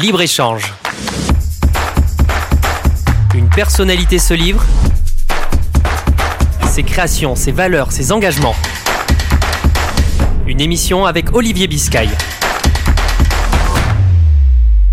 Libre-échange. Une personnalité se livre. Ses créations, ses valeurs, ses engagements. Une émission avec Olivier Biscay.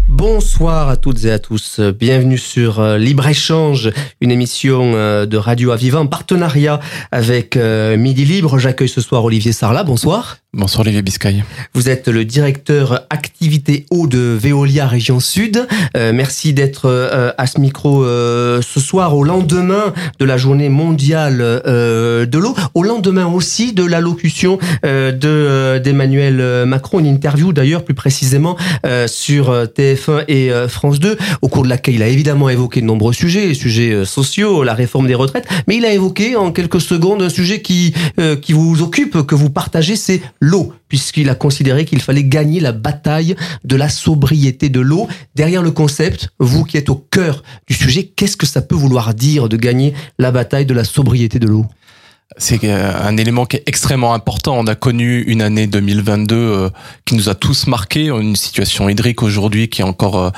Bonsoir à toutes et à tous. Bienvenue sur euh, Libre Échange, une émission euh, de Radio Aviva en partenariat avec euh, Midi Libre. J'accueille ce soir Olivier Sarla. Bonsoir. Bonsoir Olivier Biscay. Vous êtes le directeur activité eau de Veolia Région Sud. Euh, merci d'être euh, à ce micro euh, ce soir au lendemain de la journée mondiale de l'eau, au lendemain aussi de l'allocution de d'Emmanuel Macron, une interview d'ailleurs plus précisément sur TF1 et France 2, au cours de laquelle il a évidemment évoqué de nombreux sujets, les sujets sociaux, la réforme des retraites, mais il a évoqué en quelques secondes un sujet qui qui vous occupe, que vous partagez, c'est l'eau, puisqu'il a considéré qu'il fallait gagner la bataille de la sobriété de l'eau. Derrière le concept, vous qui êtes au cœur du sujet, qu'est-ce que ça peut vouloir dire de gagner la bataille de la sobriété de l'eau? C'est un élément qui est extrêmement important. On a connu une année 2022 euh, qui nous a tous marqué, une situation hydrique aujourd'hui qui est encore euh,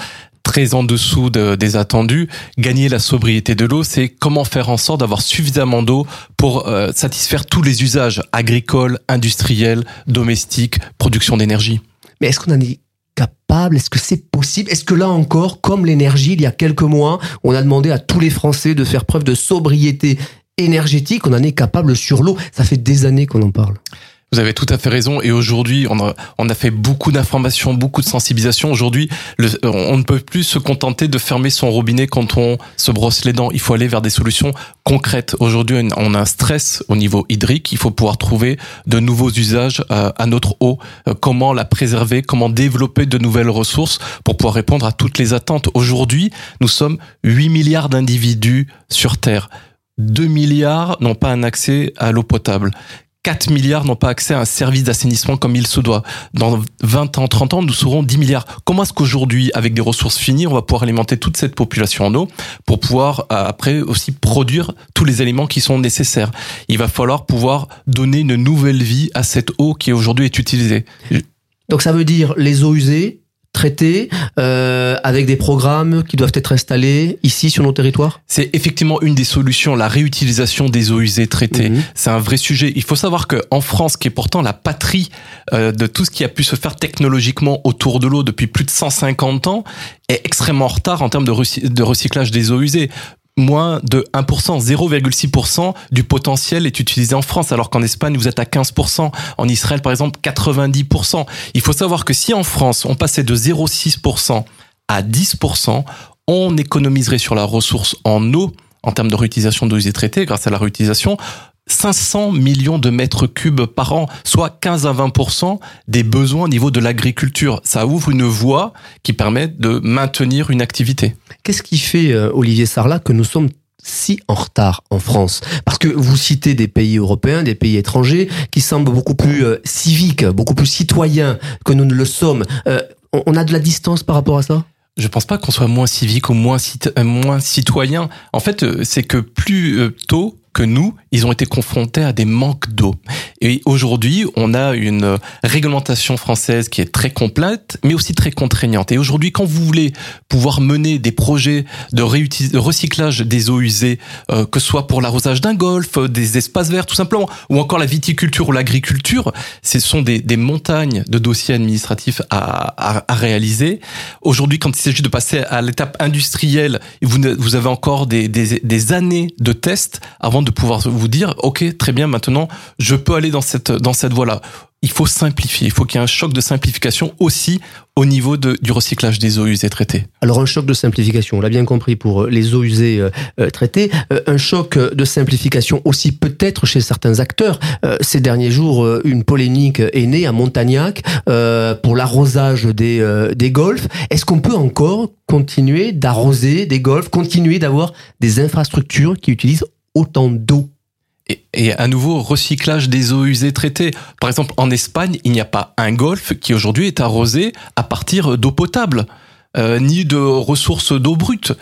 très en dessous des attendus. Gagner la sobriété de l'eau, c'est comment faire en sorte d'avoir suffisamment d'eau pour euh, satisfaire tous les usages agricoles, industriels, domestiques, production d'énergie. Mais est-ce qu'on en est capable? Est-ce que c'est possible? Est-ce que là encore, comme l'énergie, il y a quelques mois, on a demandé à tous les Français de faire preuve de sobriété énergétique, on en est capable sur l'eau? Ça fait des années qu'on en parle. Vous avez tout à fait raison. Et aujourd'hui, on a, on a fait beaucoup d'informations, beaucoup de sensibilisation. Aujourd'hui, on ne peut plus se contenter de fermer son robinet quand on se brosse les dents. Il faut aller vers des solutions concrètes. Aujourd'hui, on a un stress au niveau hydrique. Il faut pouvoir trouver de nouveaux usages euh, à notre eau. Euh, comment la préserver? Comment développer de nouvelles ressources pour pouvoir répondre à toutes les attentes? Aujourd'hui, nous sommes 8 milliards d'individus sur Terre. 2 milliards n'ont pas un accès à l'eau potable. 4 milliards n'ont pas accès à un service d'assainissement comme il se doit. Dans 20 ans, 30 ans, nous serons 10 milliards. Comment est-ce qu'aujourd'hui, avec des ressources finies, on va pouvoir alimenter toute cette population en eau pour pouvoir euh, après aussi produire tous les éléments qui sont nécessaires? Il va falloir pouvoir donner une nouvelle vie à cette eau qui aujourd'hui est utilisée. Donc ça veut dire les eaux usées, traités euh, avec des programmes qui doivent être installés ici sur nos territoires? C'est effectivement une des solutions, la réutilisation des eaux usées traitées. Mhm. C'est un vrai sujet. Il faut savoir que en France, qui est pourtant la patrie euh, de tout ce qui a pu se faire technologiquement autour de l'eau depuis plus de 150 ans, est extrêmement en retard en termes de recyclage des eaux usées moins de 1%, 0,6% du potentiel est utilisé en France, alors qu'en Espagne, vous êtes à 15%, en Israël, par exemple, 90%. Il faut savoir que si en France, on passait de 0,6% à 10%, on économiserait sur la ressource en eau, en termes de réutilisation d'eau usée traitée, grâce à la réutilisation, 500 millions de mètres cubes par an, soit 15 à 20 des besoins au niveau de l'agriculture. Ça ouvre une voie qui permet de maintenir une activité. Qu'est-ce qui fait, euh, Olivier Sarlat, que nous sommes si en retard en France? Parce que vous citez des pays européens, des pays étrangers, qui semblent beaucoup plus euh, civiques, beaucoup plus citoyens que nous ne le sommes. Euh, on a de la distance par rapport à ça? Je pense pas qu'on soit moins civique ou moins, moins citoyen. En fait, c'est que plus tôt, que nous, ils ont été confrontés à des manques d'eau. Et aujourd'hui, on a une réglementation française qui est très complète, mais aussi très contraignante. Et aujourd'hui, quand vous voulez pouvoir mener des projets de, recyclage des eaux usées, euh, que ce soit pour l'arrosage d'un golf, des espaces verts tout simplement, ou encore la viticulture ou l'agriculture, ce sont des, montagnes de dossiers administratifs à, réaliser. Aujourd'hui, quand il s'agit de passer à l'étape industrielle, vous, avez encore des, des années de tests avant de pouvoir vous dire, OK, très bien, maintenant, je peux aller dans cette, dans cette voie-là. Il faut simplifier. Il faut qu'il y ait un choc de simplification aussi au niveau du recyclage des eaux usées traitées. Alors un choc de simplification, on l'a bien compris pour euh, les eaux usées euh, euh, traitées, un choc de simplification aussi peut-être chez certains acteurs. ces derniers jours, une polémique est née à Montagnac pour l'arrosage des, des golfs. Est-ce qu'on peut encore continuer d'arroser des golfs, continuer d'avoir des infrastructures qui utilisent autant d'eau et, à nouveau, recyclage des eaux usées traitées. Par exemple, en Espagne, il n'y a pas un golfe qui aujourd'hui est arrosé à partir d'eau potable, euh, ni de ressources d'eau brute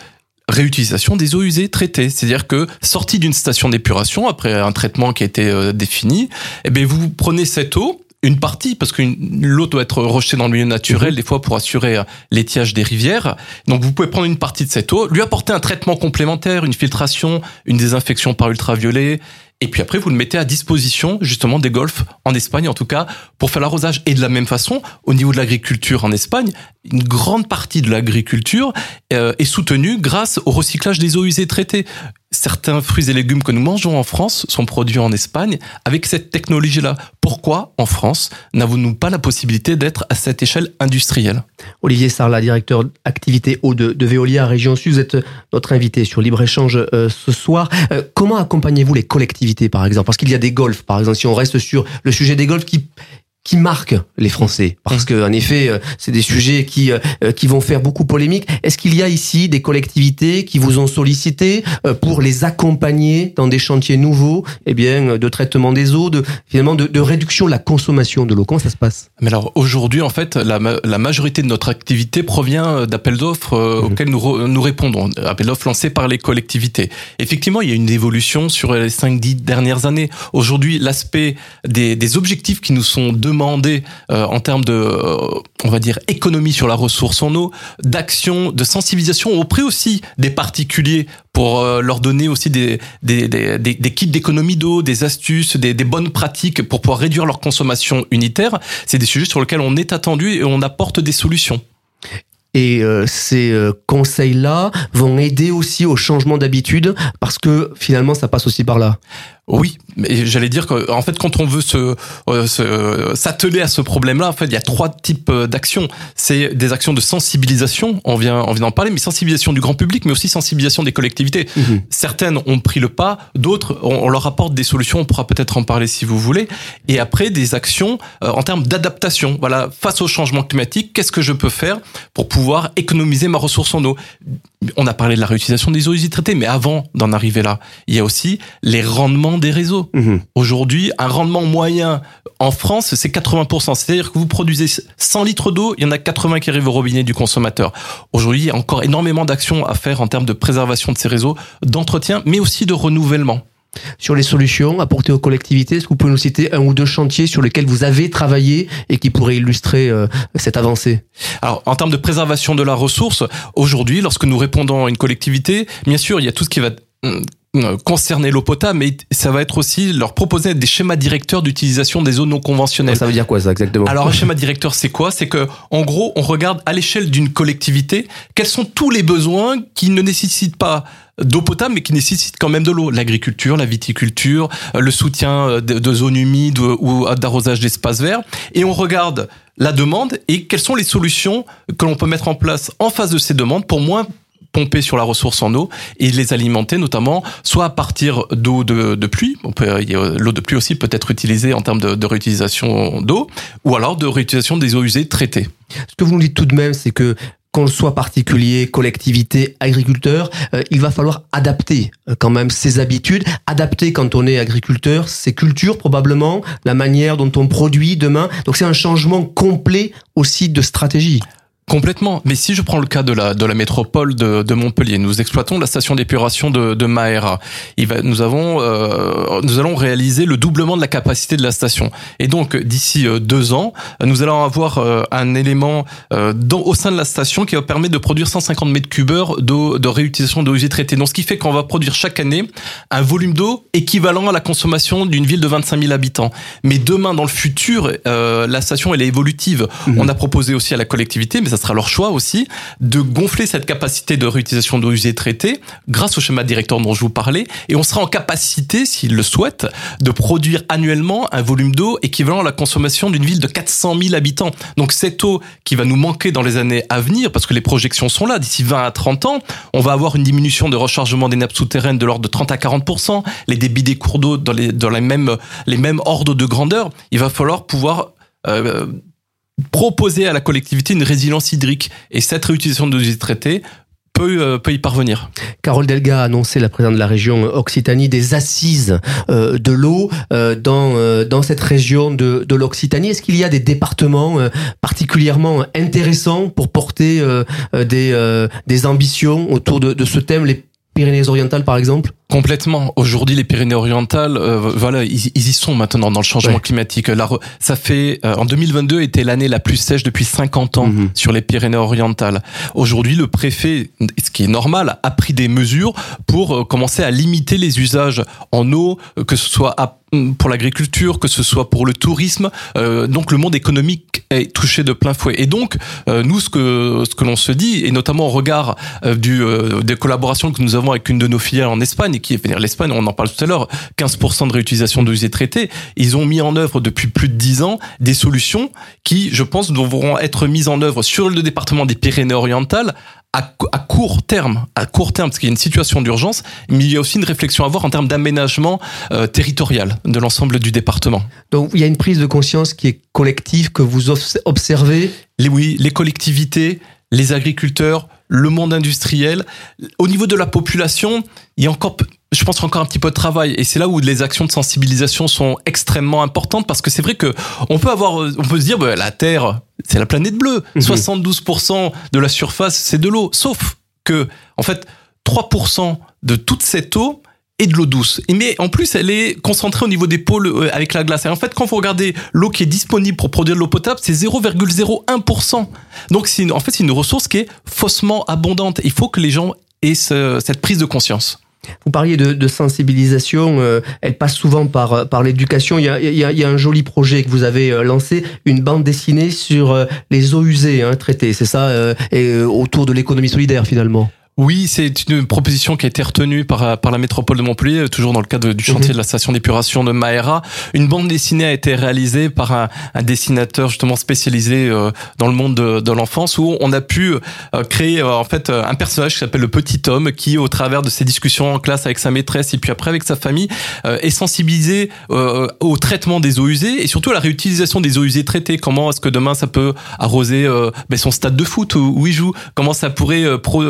réutilisation des eaux usées traitées. C'est-à-dire que sortie d'une station d'épuration après un traitement qui a été euh, défini, eh bien vous prenez cette eau, une partie, parce que l'eau doit être rejetée dans le milieu naturel, des fois pour assurer l'étiage des rivières. Donc vous pouvez prendre une partie de cette eau, lui apporter un traitement complémentaire, une filtration, une désinfection par ultraviolet, et puis après, vous le mettez à disposition justement des golfs en Espagne, en tout cas, pour faire l'arrosage. Et de la même façon, au niveau de l'agriculture en Espagne, une grande partie de l'agriculture euh, est soutenue grâce au recyclage des eaux usées traitées certains fruits et légumes que nous mangeons en France sont produits en Espagne avec cette technologie-là. Pourquoi, en France, n'avons-nous pas la possibilité d'être à cette échelle industrielle? Olivier Sarla, directeur activité eau de, de Veolia Région Sud, vous êtes notre invité sur Libre-Échange euh, ce soir. Euh, comment accompagnez-vous les collectivités, par exemple? Parce qu'il y a des golfs, par exemple, si on reste sur le sujet des golfs qui qui marquent les Français parce mmh. que en effet euh, c'est des sujets qui euh, euh, qui vont faire beaucoup polémique. Est-ce qu'il y a ici des collectivités qui vous ont sollicité pour les accompagner dans des chantiers nouveaux eh bien de traitement des eaux, de finalement de, de réduction de la consommation de l'eau? Comment ça se passe? Mais alors aujourd'hui en fait la, la majorité de notre activité provient d'appels d'offres mmh. auxquels nous nous répondons, appels d'offres lancés par les collectivités. Effectivement, il y a une évolution sur les 5 10 dernières années. Aujourd'hui, l'aspect des, des objectifs qui nous sont demandés euh, en termes de, euh, on va dire, économie sur la ressource en eau, d'action, de sensibilisation auprès aussi des particuliers pour euh, leur donner aussi des, des, des, des kits d'économie d'eau, des astuces, des, des, bonnes pratiques pour pouvoir réduire leur consommation unitaire. C'est des sujets sur lesquels on est attendu et on apporte des solutions. Et ces conseils-là vont aider aussi au changement d'habitude parce que finalement ça passe aussi par là. Oui, mais j'allais dire qu'en fait, quand on veut se euh, s'atteler à ce problème-là, en fait, il y a trois types euh, d'actions. C'est des actions de sensibilisation, on vient on vient d'en parler, mais sensibilisation du grand public, mais aussi sensibilisation des collectivités. Mhm. Certaines ont pris le pas, d'autres on, leur apporte des solutions. On pourra peut-être en parler si vous voulez. Et après, des actions euh, en termes d'adaptation. Voilà, face au changement climatique, qu'est-ce que je peux faire pour pouvoir économiser ma ressource en eau? On a parlé de la réutilisation des eaux usées traitées, mais avant d'en arriver là, il y a aussi les rendements des réseaux. Mhm. Aujourd'hui, un rendement moyen en France, c'est 80%. C'est-à-dire que vous produisez 100 litres d'eau, il y en a 80 qui arrivent au robinet du consommateur. Aujourd'hui, il y a encore énormément d'actions à faire en termes de préservation de ces réseaux, d'entretien, mais aussi de renouvellement. Sur les solutions apportées aux collectivités, est-ce que vous pouvez nous citer un ou deux chantiers sur lesquels vous avez travaillé et qui pourraient illustrer euh, cette avancée? Alors, en termes de préservation de la ressource, aujourd'hui, lorsque nous répondons à une collectivité, bien sûr, il y a tout ce qui va hum, euh, concerner l'eau potable, mais ça va être aussi leur proposer des schémas directeurs d'utilisation des eaux non conventionnelles. Ça veut dire quoi ça exactement? Alors un schéma directeur, c'est quoi? C'est que en gros, on regarde à l'échelle d'une collectivité quels sont tous les besoins qui ne nécessitent pas d'eau potable, mais qui nécessitent quand même de l'eau. L'agriculture, la viticulture, euh, le soutien euh, de, zones humides ou d'arrosage d'espaces verts. Et on regarde la demande et quelles sont les solutions que l'on peut mettre en place en face de ces demandes pour moins pomper sur la ressource en eau et les alimenter notamment soit à partir d'eau de, de, pluie, l'eau de pluie aussi peut être utilisée en termes de, de réutilisation d'eau, ou alors de réutilisation des eaux usées traitées. Ce que vous nous dites tout de même, c'est que qu'on soit particulier, collectivité, agriculteur, euh, il va falloir adapter euh, quand même ses habitudes, adapter quand on est agriculteur, ses cultures probablement, la manière dont on produit demain. Donc c'est un changement complet aussi de stratégie. Complètement. Mais si je prends le cas de la de la métropole de, de Montpellier, nous exploitons la station d'épuration de, de Maera. Il va, nous avons euh, nous allons réaliser le doublement de la capacité de la station. Et donc d'ici euh, deux ans, nous allons avoir euh, un élément dans, au sein de la station qui va permettre de produire 150 mètres cubeurs d'eau de réutilisation d'eau usée traitée. Donc ce qui fait qu'on va produire chaque année un volume d'eau équivalent à la consommation d'une ville de 25 000 habitants. Mais demain, dans le futur, la station elle est évolutive. Mmh. On a proposé aussi à la collectivité, mais ça sera leur choix aussi, de gonfler cette capacité de réutilisation d'eau usée traitée grâce au schéma directeur dont je vous parlais, et on sera en capacité, s'ils le souhaitent, de produire annuellement un volume d'eau équivalent à la consommation d'une ville de 400 000 habitants. Donc cette eau qui va nous manquer dans les années à venir, parce que les projections sont là, d'ici 20 à 30 ans, on va avoir une diminution de rechargement des nappes souterraines de l'ordre de 30 à 40%, les débits des cours d'eau dans les, dans les mêmes, les mêmes ordres de grandeur. Il va falloir pouvoir euh, proposer à la collectivité une résilience hydrique. Et cette réutilisation de eaux traitées peut, euh, peut y parvenir. Carole Delga a annoncé, la présidente de la région Occitanie, des assises euh, de l'eau euh, dans, dans cette région de, de l'Occitanie. Est-ce qu'il y a des départements particulièrement intéressants pour porter des, des ambitions autour de, ce thème Pyrénées-Orientales, par exemple Complètement. Aujourd'hui, les Pyrénées-Orientales, euh, voilà, ils, y sont maintenant dans le changement climatique. La, ça fait en 2022 était l'année la plus sèche depuis 50 ans mhm. sur les Pyrénées-Orientales. Aujourd'hui, le préfet, ce qui est normal, a pris des mesures pour commencer à limiter les usages en eau, que ce soit à pour l'agriculture, que ce soit pour le tourisme. Euh, donc le monde économique est touché de plein fouet. Et donc euh, nous, ce que ce que l'on se dit, et notamment au regard euh, du des collaborations que nous avons avec une de nos filiales en Espagne, et qui est l'Espagne, on en parle tout à l'heure, 15% de réutilisation de usés traités. Ils ont mis en œuvre depuis plus de 10 ans des solutions qui, je pense, devront être mises en œuvre sur le département des Pyrénées-Orientales à, à, court terme, à court terme, parce qu'il y a une situation d'urgence, mais il y a aussi une réflexion à avoir en termes d'aménagement euh, territorial de l'ensemble du département. Donc il y a une prise de conscience qui est collective, que vous observez? Les, Oui, les collectivités, les agriculteurs, le monde industriel. Au niveau de la population, il y a encore, je pense, encore un petit peu de travail. Et c'est là où les actions de sensibilisation sont extrêmement importantes parce que c'est vrai que on peut avoir, on peut se dire, bah, la Terre, c'est la planète bleue. 72% mhm. de la surface, c'est de l'eau. Sauf que, en fait, 3% de toute cette eau, et de l'eau douce. Mais en plus, elle est concentrée au niveau des pôles euh, avec la glace. Et en fait, quand vous regardez l'eau qui est disponible pour produire de l'eau potable, c'est 0,01%. Donc, c'est en fait, c'est une ressource qui est faussement abondante. Il faut que les gens aient cette prise de conscience. Vous parliez de, sensibilisation, euh, elle passe souvent par, par l'éducation. Il y, a, il, y a, un joli projet que vous avez euh, lancé, une bande dessinée sur les eaux usées hein, traitées, c'est ça, et autour de l'économie solidaire finalement. Oui, c'est une proposition qui a été retenue par, par la métropole de Montpellier, toujours dans le cadre du chantier mhm. de la station d'épuration de Maera. Une bande dessinée a été réalisée par un, un dessinateur justement spécialisé euh, dans le monde de, de l'enfance, où on a pu euh, créer euh, en fait un personnage qui s'appelle le petit homme, qui au travers de ses discussions en classe avec sa maîtresse et puis après avec sa famille, est sensibilisé au traitement des eaux usées et surtout à la réutilisation des eaux usées traitées. Comment est-ce que demain ça peut arroser ben, son stade de foot où, il joue? Comment ça pourrait pro,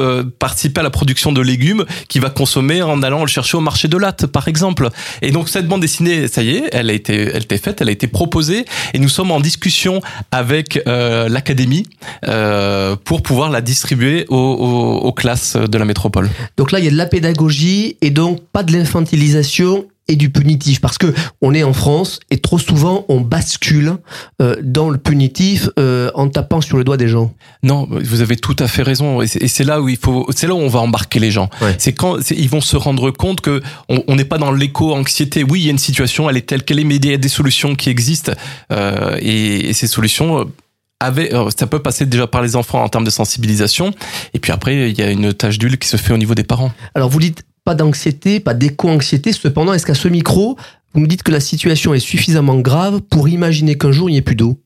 participer à la production de légumes qu'il va consommer en allant le chercher au marché de latte, par exemple. Et donc cette bande dessinée, ça y est, elle a été, elle été faite, elle a été proposée, et nous sommes en discussion avec euh, l'académie euh, pour pouvoir la distribuer aux, aux, aux classes de la métropole. Donc là, il y a de la pédagogie et donc pas de l'infantilisation et du punitif parce que on est en France et trop souvent on bascule euh, dans le punitif euh, en tapant sur le doigt des gens. Non, vous avez tout à fait raison et c'est là où il faut c'est là où on va embarquer les gens. C'est quand ils vont se rendre compte que on n'est pas dans l'éco-anxiété. Oui, il y a une situation, elle est telle qu'elle est, mais il y a des solutions qui existent euh, et, et, ces solutions avait, ça peut passer déjà par les enfants en termes de sensibilisation, et puis après il y a une tâche d'huile qui se fait au niveau des parents. Alors vous dites pas d'anxiété, pas d'éco-anxiété. Cependant, est-ce qu'à ce micro, vous me dites que la situation est suffisamment grave pour imaginer qu'un jour il n'y ait plus d'eau?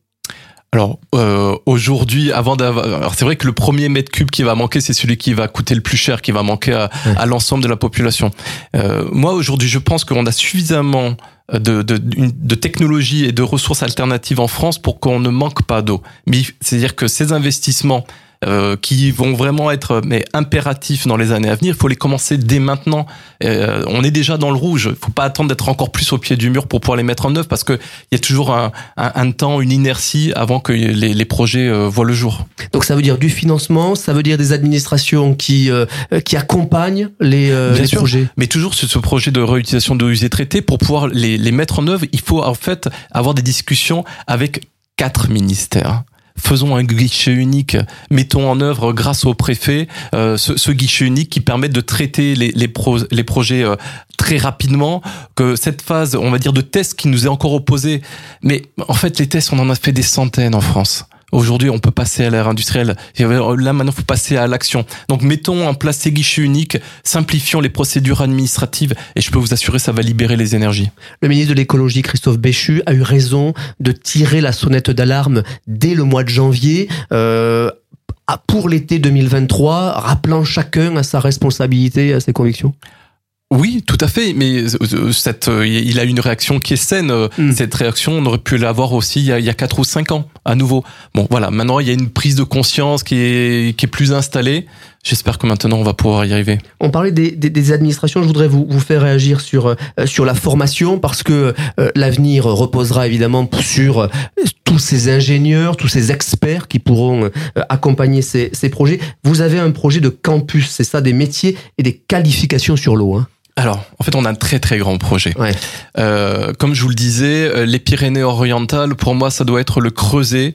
Alors euh, aujourd'hui, avant d'avoir, alors c'est vrai que le premier mètre cube qui va manquer, c'est celui qui va coûter le plus cher, qui va manquer à, l'ensemble de la population. Euh, moi aujourd'hui, je pense qu'on a suffisamment de, de, de technologies et de ressources alternatives en France pour qu'on ne manque pas d'eau. Mais c'est-à-dire que ces investissements euh, qui vont vraiment être mais impératifs dans les années à venir. Il faut les commencer dès maintenant. Euh, on est déjà dans le rouge. Il faut pas attendre d'être encore plus au pied du mur pour pouvoir les mettre en œuvre parce que il y a toujours un, un, un, temps, une inertie avant que les, les projets euh, voient le jour. Donc ça veut dire du financement, ça veut dire des administrations qui euh, qui accompagnent les, les projets. Mais toujours sur ce projet de réutilisation de usées traitées pour pouvoir les, les mettre en œuvre, il faut en fait avoir des discussions avec quatre ministères faisons un guichet unique, mettons en œuvre grâce au préfet euh, ce, guichet unique qui permet de traiter les, les, les projets euh, très rapidement, que cette phase, on va dire, de test qui nous est encore opposée, mais en fait les tests, on en a fait des centaines en France. Aujourd'hui, on peut passer à l'ère industrielle. Là, maintenant, faut passer à l'action. Donc, mettons en place ces guichets uniques, simplifions les procédures administratives, et je peux vous assurer, ça va libérer les énergies. Le ministre de l'écologie, Christophe Béchu, a eu raison de tirer la sonnette d'alarme dès le mois de janvier. Euh, pour l'été 2023, rappelant chacun à sa responsabilité, à ses convictions oui, tout à fait, mais euh, cette, euh, il a une réaction qui est saine. Mm. Cette réaction, on aurait pu l'avoir aussi il y, a, il y a 4 ou 5 ans, à nouveau. Bon, voilà, maintenant il y a une prise de conscience qui est, qui est plus installée. j'espère que maintenant on va pouvoir y arriver. On parlait des, des, des administrations, je voudrais vous, vous faire réagir sur, euh, sur la formation parce que euh, l'avenir reposera évidemment sur euh, tous ces ingénieurs, tous ces experts qui pourront accompagner ces, ces projets. Vous avez un projet de campus, c'est ça, des métiers et des qualifications sur l'eau. Hein alors, en fait, on a un très très grand projet. Ouais. Euh, comme je vous le disais, les Pyrénées-Orientales, pour moi, ça doit être le creuset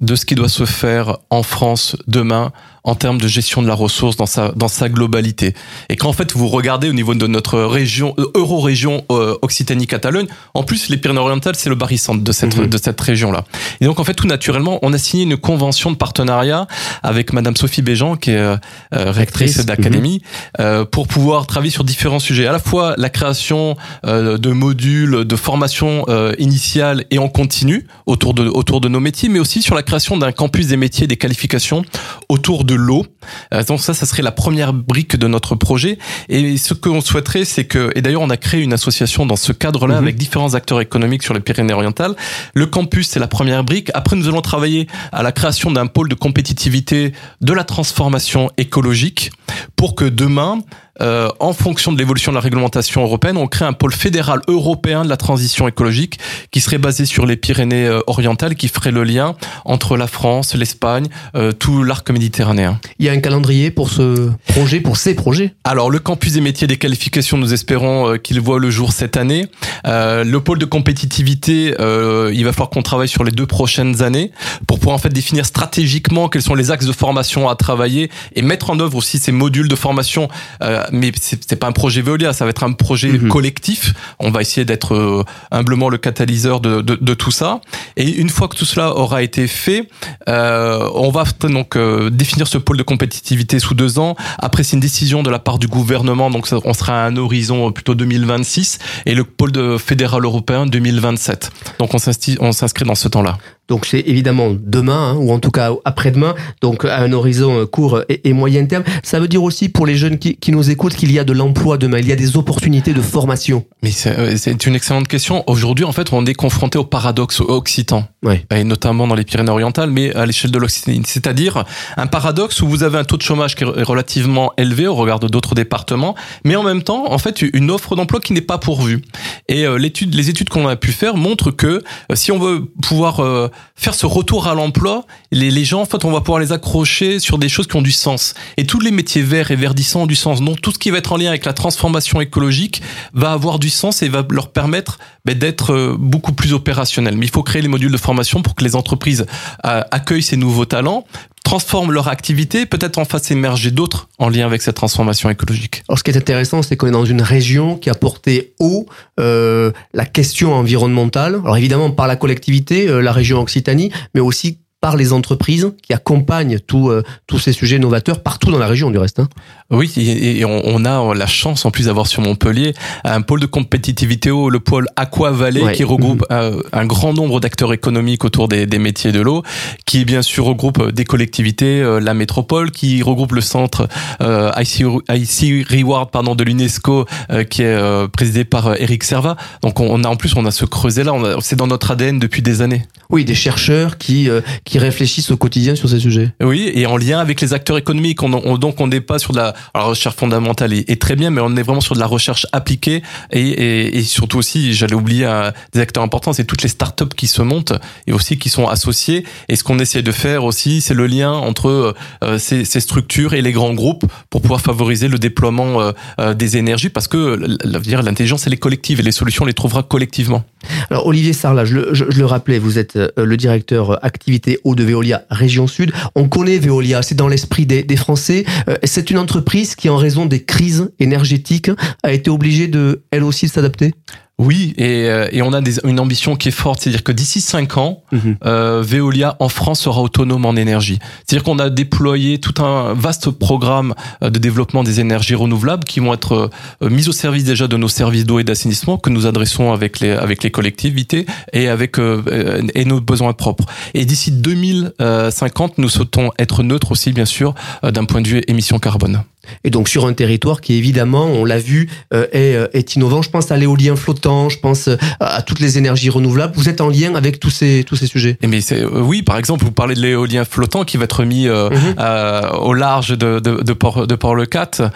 de ce qui doit se faire en France demain en termes de gestion de la ressource dans sa dans sa globalité. Et quand en fait vous regardez au niveau de notre région euh, euro-région euh, Occitanie-Catalogne, en plus les Pyrénées-Orientales c'est le barycentre de cette Mhm. de cette région là. Et donc en fait tout naturellement on a signé une convention de partenariat avec Madame Sophie Béjean qui est euh, euh, rectrice d'académie euh, pour pouvoir travailler sur différents sujets, à la fois la création euh, de modules de formation euh, initiale et en continu autour de autour de nos métiers, mais aussi sur la création d'un campus des métiers et des qualifications autour de l'eau. Euh, donc ça, ça serait la première brique de notre projet. Et ce qu'on souhaiterait, c'est que, et d'ailleurs on a créé une association dans ce cadre-là Mhm. avec différents acteurs économiques sur les Pyrénées-Orientales. Le campus, c'est la première brique. Après, nous allons travailler à la création d'un pôle de compétitivité de la transformation écologique pour que demain, euh, en fonction de l'évolution de la réglementation européenne, on crée un pôle fédéral européen de la transition écologique qui serait basé sur les Pyrénées euh, orientales, qui ferait le lien entre la France, l'Espagne, euh, tout l'arc méditerranéen. Il y a un calendrier pour ce projet, pour ces projets? Alors le campus des métiers et des qualifications, nous espérons euh, qu'il voit le jour cette année. Euh, le pôle de compétitivité, euh, il va falloir qu'on travaille sur les deux prochaines années pour pouvoir en fait définir stratégiquement quels sont les axes de formation à travailler et mettre en œuvre aussi ces modules de formation. Euh, mais c'est pas un projet Veolia, ça va être un projet Mhm. collectif. On va essayer d'être euh, humblement le catalyseur de, de, de tout ça. Et une fois que tout cela aura été fait, euh, on va donc euh, définir ce pôle de compétitivité sous deux ans. Après, c'est une décision de la part du gouvernement, donc on sera à un horizon plutôt 2026 et le pôle de fédéral européen 2027. Donc on s'inscrit dans ce temps-là. Donc c'est évidemment demain, hein, ou en tout cas après-demain, donc à un horizon euh, court et, et moyen terme. Ça veut dire aussi pour les jeunes qui, qui nous écoutent qu'il y a de l'emploi demain, il y a des opportunités de formation. Mais c'est euh, une excellente question. Aujourd'hui, en fait, on est confronté au paradoxe occitan. Ouais. Et notamment dans les Pyrénées-Orientales, mais à l'échelle de l'Occitanie. C'est-à-dire un paradoxe où vous avez un taux de chômage qui est relativement élevé au regard de d'autres départements, mais en même temps, en fait, une offre d'emploi qui n'est pas pourvue. Et euh, l'étude, les études qu'on a pu faire montrent que si on veut pouvoir euh, faire ce retour à l'emploi, les, les gens, en fait, on va pouvoir les accrocher sur des choses qui ont du sens. Et tous les métiers verts et verdissants ont du sens. Donc tout ce qui va être en lien avec la transformation écologique va avoir du sens et va leur permettre ben, d'être euh, beaucoup plus opérationnels. Mais il faut créer les modules de formation pour que les entreprises euh, accueillent ces nouveaux talents, transforment leur activité, peut-être en fassent émerger d'autres en lien avec cette transformation écologique. Alors ce qui est intéressant, c'est qu'on est dans une région qui a porté haut euh, la question environnementale. Alors évidemment par la collectivité, euh, la région Occitanie, mais aussi par les entreprises qui accompagnent tout, euh, tous ces sujets novateurs partout dans la région du reste. Hein. Oui, et, et on, on a la chance en plus d'avoir sur Montpellier un pôle de compétitivité eau, le pôle Aqua Valley, Ouais. qui regroupe euh, un grand nombre d'acteurs économiques autour des, des métiers de l'eau, qui bien sûr regroupe des collectivités, euh, la métropole, qui regroupe le centre euh, IC, IC Reward pardon de l'UNESCO, euh, qui est euh, présidé par euh, Eric Serva. Donc on, on a en plus on a ce creuset là, c'est dans notre ADN depuis des années. Oui, des chercheurs qui, euh, qui réfléchissent au quotidien sur ces sujets. Oui, et en lien avec les acteurs économiques. On, on- donc on n'est pas sur de la, recherche fondamentale est très bien, mais on est vraiment sur de la recherche appliquée et, et, et surtout aussi, j'allais oublier un des acteurs importants, c'est toutes les startups qui se montent et aussi qui sont associées. Et ce qu'on essaie de faire aussi, c'est le lien entre euh, ces, ces structures et les grands groupes pour pouvoir favoriser le déploiement euh, euh, des énergies, parce que l'intelligence elle est collective et les solutions on les trouvera collectivement. Alors Olivier Sarlat, je, le- je- je le rappelais, vous êtes euh, le directeur euh, activité eau de Veolia Région Sud. On connaît Veolia, c'est dans l'esprit des, des Français. Euh, C'est une entreprise qui, en raison des crises énergétiques, a été obligée de, elle aussi, de s'adapter? Oui, et, euh, et on a des- une ambition qui est forte, c'est-à-dire que d'ici cinq ans, euh, Veolia en France sera autonome en énergie. C'est-à-dire qu'on a déployé tout un vaste programme euh, de développement des énergies renouvelables qui vont être euh, mises au service déjà de nos services d'eau et d'assainissement que nous adressons avec les avec les collectivités et avec euh, et nos besoins propres. Et d'ici 2050, nous souhaitons être neutres aussi bien sûr d'un point de vue émission carbone. Et donc sur un territoire qui évidemment, on l'a vu, euh, est, euh, est, innovant. Je pense à l'éolien flottant, je pense euh, à toutes les énergies renouvelables. Vous êtes en lien avec tous ces tous ces sujets? Et mais c'est oui, par exemple, vous parlez de l'éolien flottant qui va être mis mm au large de de, de Port de Port le 4.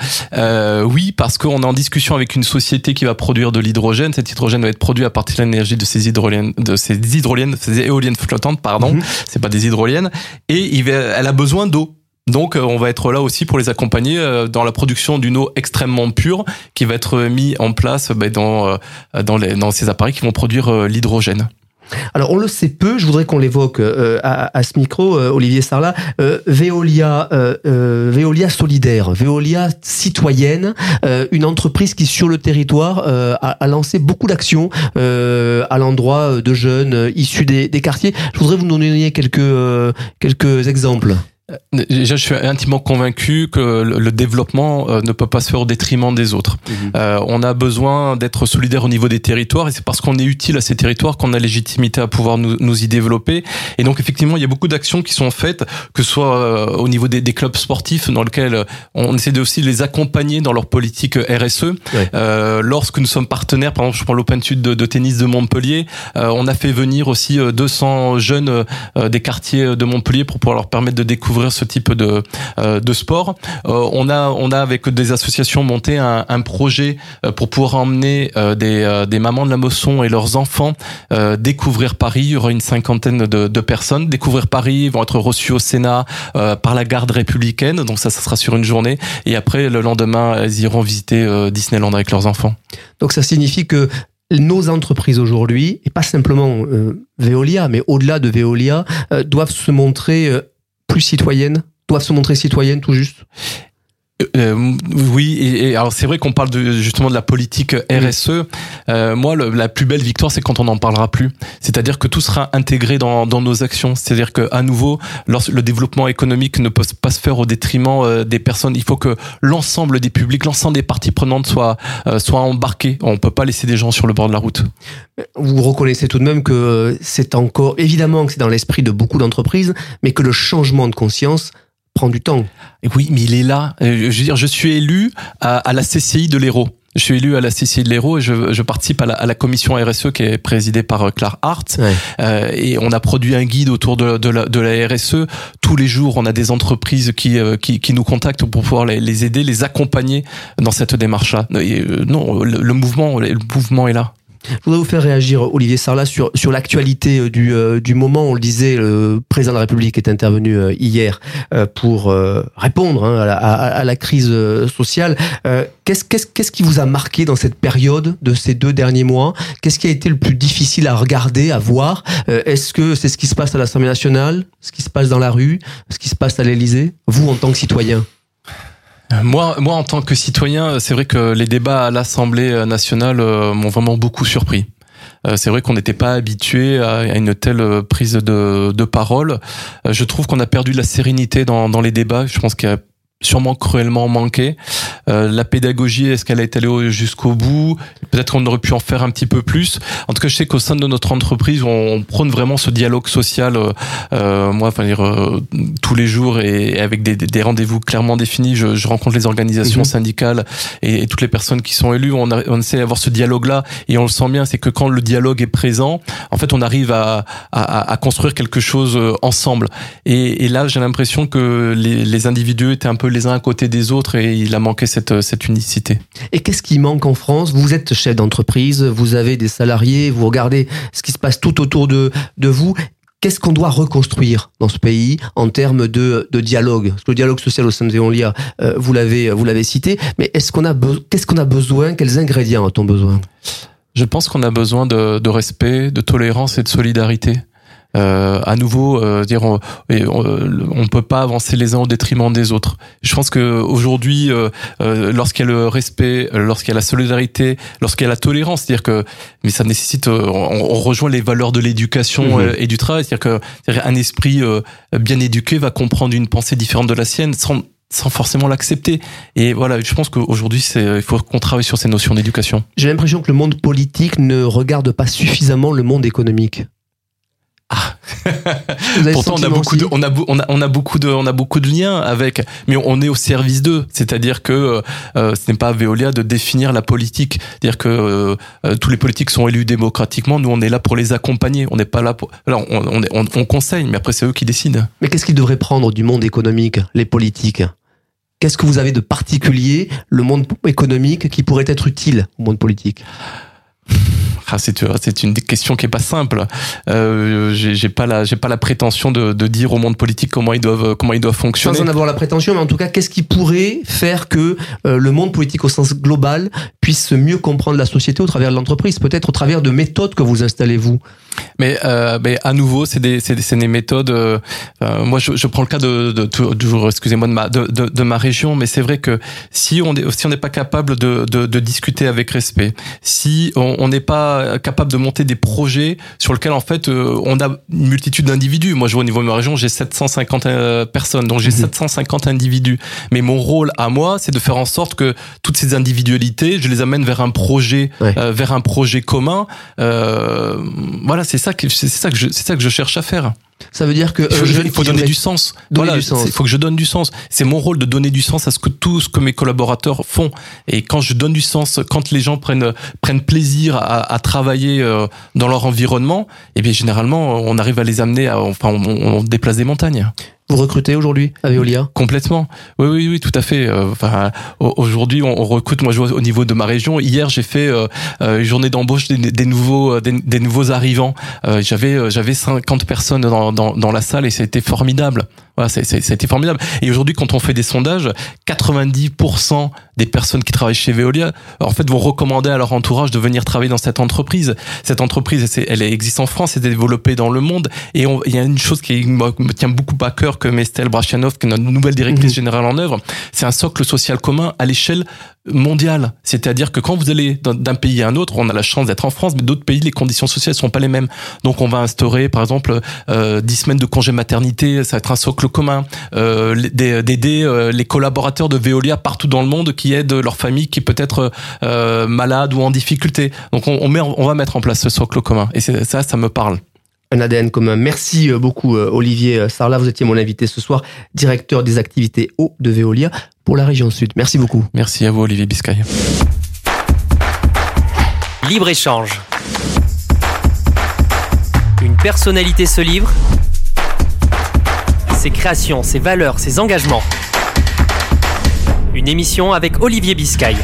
oui, parce qu'on est en discussion avec une société qui va produire de l'hydrogène. Cet hydrogène va être produit à partir de l'énergie de ces hydroliennes, de ces hydroliennes, ces éoliennes flottantes, pardon. Mm C'est pas des hydroliennes. Et il va, elle a besoin d'eau. Donc euh, on va être là aussi pour les accompagner euh, dans la production d'une eau extrêmement pure qui va être mis en place bah, dans, euh, dans, ces appareils qui vont produire l'hydrogène. Alors on le sait peu, je voudrais qu'on l'évoque à, ce micro, Olivier Sarlat, Veolia, Veolia solidaire, Veolia citoyenne, une entreprise qui sur le territoire a, lancé beaucoup d'actions à l'endroit de jeunes issus des, des, quartiers. Je voudrais vous donner quelques, quelques exemples. Déjà, je suis intimement convaincu que le développement euh, ne peut pas se faire au détriment des autres. Mhm. Euh, on a besoin d'être solidaire au niveau des territoires et c'est parce qu'on est utile à ces territoires qu'on a légitimité à pouvoir nous, nous, y développer. Et donc, effectivement, il y a beaucoup d'actions qui sont faites, que ce soit euh, au niveau des, des, clubs sportifs dans lesquels on essaie de aussi les accompagner dans leur politique RSE. Euh, lorsque nous sommes partenaires, par exemple, je prends l'Open Sud de, de, tennis de Montpellier, on a fait venir aussi 200 jeunes des quartiers de Montpellier pour pouvoir leur permettre de découvrir ce type de, euh, de sport. Euh, on a on a avec des associations monté un, projet euh, pour pouvoir emmener des, des mamans de la Mosson et leurs enfants découvrir Paris. Il y aura une cinquantaine de, de personnes découvrir Paris. Ils vont être reçus au Sénat par la garde républicaine. Donc ça, ça sera sur une journée. Et après, le lendemain, elles iront visiter Disneyland avec leurs enfants. Donc ça signifie que nos entreprises aujourd'hui, et pas simplement Veolia, mais au-delà de Veolia, doivent se montrer plus citoyennes, doivent se montrer citoyennes tout juste? Euh, euh, oui, et, alors c'est vrai qu'on parle de, justement de la politique RSE. Euh, moi, la plus belle victoire, c'est quand on n'en parlera plus. C'est-à-dire que tout sera intégré dans, dans nos actions. C'est-à-dire que à nouveau, lorsque le développement économique ne peut pas se faire au détriment des personnes. Il faut que l'ensemble des publics, l'ensemble des parties prenantes soient soient embarqués. On peut pas laisser des gens sur le bord de la route. Vous reconnaissez tout de même que c'est encore évidemment que c'est dans l'esprit de beaucoup d'entreprises, mais que le changement de conscience prend du temps. Oui, mais il est là. Euh, je veux dire, je suis élu à, à la CCI de l'Hérault. Je suis élu à la CCI de l'Hérault et je, je participe à la, à la, commission RSE qui est présidée par euh, Claire Hart. Euh, et on a produit un guide autour de, de, la, de, la, RSE. Tous les jours, on a des entreprises qui, euh, qui, qui nous contactent pour pouvoir les, les, aider, les accompagner dans cette démarche-là. Non, le, le mouvement, le mouvement est là. Je voudrais vous faire réagir, Olivier Sarlat, sur, sur l'actualité euh, du, euh, du moment. On le disait, le président de la République est intervenu euh, hier pour répondre hein, à, la, à, la, crise sociale. Qu'est-ce qu'est-ce qu'est-ce qui vous a marqué dans cette période de ces deux derniers mois? Qu'est-ce qui a été le plus difficile à regarder, à voir? Est-ce que c'est ce qui se passe à l'Assemblée nationale, ce qui se passe dans la rue, ce qui se passe à l'Élysée? Vous, en tant que citoyen? Moi, moi, en tant que citoyen, c'est vrai que les débats à l'Assemblée nationale euh, m'ont vraiment beaucoup surpris. Euh, c'est vrai qu'on n'était pas habitué à une telle prise de, parole. Euh, je trouve qu'on a perdu de la sérénité dans, dans les débats. Je pense qu'il y a sûrement cruellement manqué. Euh, la pédagogie, est-ce qu'elle été allée jusqu'au bout? Peut-être qu'on aurait pu en faire un petit peu plus. En tout cas, je sais qu'au sein de notre entreprise, on, prône vraiment ce dialogue social. Euh, euh moi, enfin dire euh, tous les jours et, avec des, des rendez-vous clairement définis. Je, je, rencontre les organisations mhm. syndicales et, et, toutes les personnes qui sont élues. On, a, on essaie d'avoir ce dialogue-là et on le sent bien. C'est que quand le dialogue est présent, en fait, on arrive à, à, à construire quelque chose euh, ensemble. Et, et là, j'ai l'impression que les, les individus étaient un peu les uns à côté des autres et il a manqué cette, cette unicité. Et qu'est-ce qui manque en France? Vous êtes chef d'entreprise, vous avez des salariés, vous regardez ce qui se passe tout autour de, de vous. Qu'est-ce qu'on doit reconstruire dans ce pays en termes de, de dialogue? Parce que le dialogue social au sein de Veolia, euh, vous l'avez vous l'avez cité, mais est-ce qu'on a qu'est-ce qu'on a besoin? Quels ingrédients a-t-on besoin? Je pense qu'on a besoin de, de respect, de tolérance et de solidarité. Euh, à nouveau euh, dire on, on, peut pas avancer les uns au détriment des autres. Je pense que aujourd'hui, euh, euh lorsqu'il y a le respect, lorsqu'il y a la solidarité, lorsqu'il y a la tolérance, c'est-à-dire que mais ça nécessite, on, on rejoint les valeurs de l'éducation mhm. et du travail, c'est-à-dire que un esprit bien éduqué va comprendre une pensée différente de la sienne sans sans forcément l'accepter. Et voilà, je pense qu'aujourd'hui, c'est, il faut qu'on travaille sur ces notions d'éducation. J'ai l'impression que le monde politique ne regarde pas suffisamment le monde économique. Ah. Pourtant, on a beaucoup de, on a, beau- on a, on a beaucoup de, on a beaucoup de liens avec, mais on est au service d'eux. C'est-à-dire que euh, ce n'est pas à Veolia de définir la politique. C'est-à-dire que euh, euh, tous les politiques sont élus démocratiquement. Nous, on est là pour les accompagner. On n'est pas là pour. Alors, on conseille, mais après, c'est eux qui décident. Mais qu'est-ce qu'ils devraient prendre du monde économique, les politiques? Qu'est-ce que vous avez de particulier, le monde économique, qui pourrait être utile au monde politique? Ah, c'est c'est une question qui est pas simple. Euh, j'ai j'ai pas la j'ai pas la prétention de, de dire au monde politique comment ils doivent comment ils doivent fonctionner. Sans en avoir la prétention, mais en tout cas, qu'est-ce qui pourrait faire que euh, le monde politique au sens global puisse mieux comprendre la société au travers de l'entreprise Peut-être au travers de méthodes que vous installez, vous? Mais, euh, mais à nouveau, c'est des, c'est des, c'est des méthodes. euh, euh, moi, je, je prends le cas de, de, toujours, excusez-moi, de ma, de, de, de ma région, mais c'est vrai que si on est, si on n'est pas capable de, de, de discuter avec respect, si on n'est pas capable de monter des projets sur lesquels en fait euh, on a une multitude d'individus. Moi, je vois au niveau de ma région, j'ai 750 euh, personnes, donc j'ai Mhm. 750 individus. Mais mon rôle à moi, c'est de faire en sorte que toutes ces individualités, je les amène vers un projet, Ouais. euh, vers un projet commun. Euh, voilà, c'est ça que c'est ça que je, c'est ça que je cherche à faire. Ça veut dire que Il faut, jeune il faut donner du sens. donner voilà, Il faut que je donne du sens. C'est mon rôle de donner du sens à ce que tout ce que mes collaborateurs font. Et quand je donne du sens, quand les gens prennent prennent plaisir à, à travailler euh, dans leur environnement, eh bien généralement on arrive à les amener. À, enfin, on, on déplace des montagnes. Vous recrutez aujourd'hui à Veolia? Complètement. Oui, oui, oui, tout à fait. Euh, Enfin, au- aujourd'hui, on, recrute. Moi, je vois au niveau de ma région. Hier, j'ai fait euh, euh, une journée d'embauche des, nouveaux, des, nouveaux arrivants. J'avais, j'avais 50 personnes dans, dans, dans la salle et c'était formidable. Voilà, c'était formidable. Et aujourd'hui, quand on fait des sondages, 90% des personnes qui travaillent chez Veolia, en fait, vont recommander à leur entourage de venir travailler dans cette entreprise. Cette entreprise, elle existe en France, elle est développée dans le monde. Et on- il y a une chose qui me tient beaucoup à cœur que Estelle Brachianov, qui est notre nouvelle directrice Mhm. générale en œuvre, c'est un socle social commun à l'échelle mondiale. C'est-à-dire que quand vous allez d'un- d'un pays à un autre, on a la chance d'être en France, mais d'autres pays, les conditions sociales sont pas les mêmes. Donc on va instaurer, par exemple, euh, 10 semaines de congé maternité, ça va être un socle commun. Euh, D'aider euh, les collaborateurs de Veolia partout dans le monde qui aident leur famille qui peut être euh, malade ou en difficulté. Donc on, on, met, on va mettre en place ce socle commun. Et ça, ça me parle. Un ADN commun. Merci euh, beaucoup euh, Olivier euh, Sarlat, vous étiez mon invité ce soir, directeur des activités eau de Veolia pour la région Sud. Merci beaucoup. Merci à vous, Olivier Biscay. Libre-échange. Une personnalité se livre. Ses créations, ses valeurs, ses engagements. Une émission avec Olivier Biscay.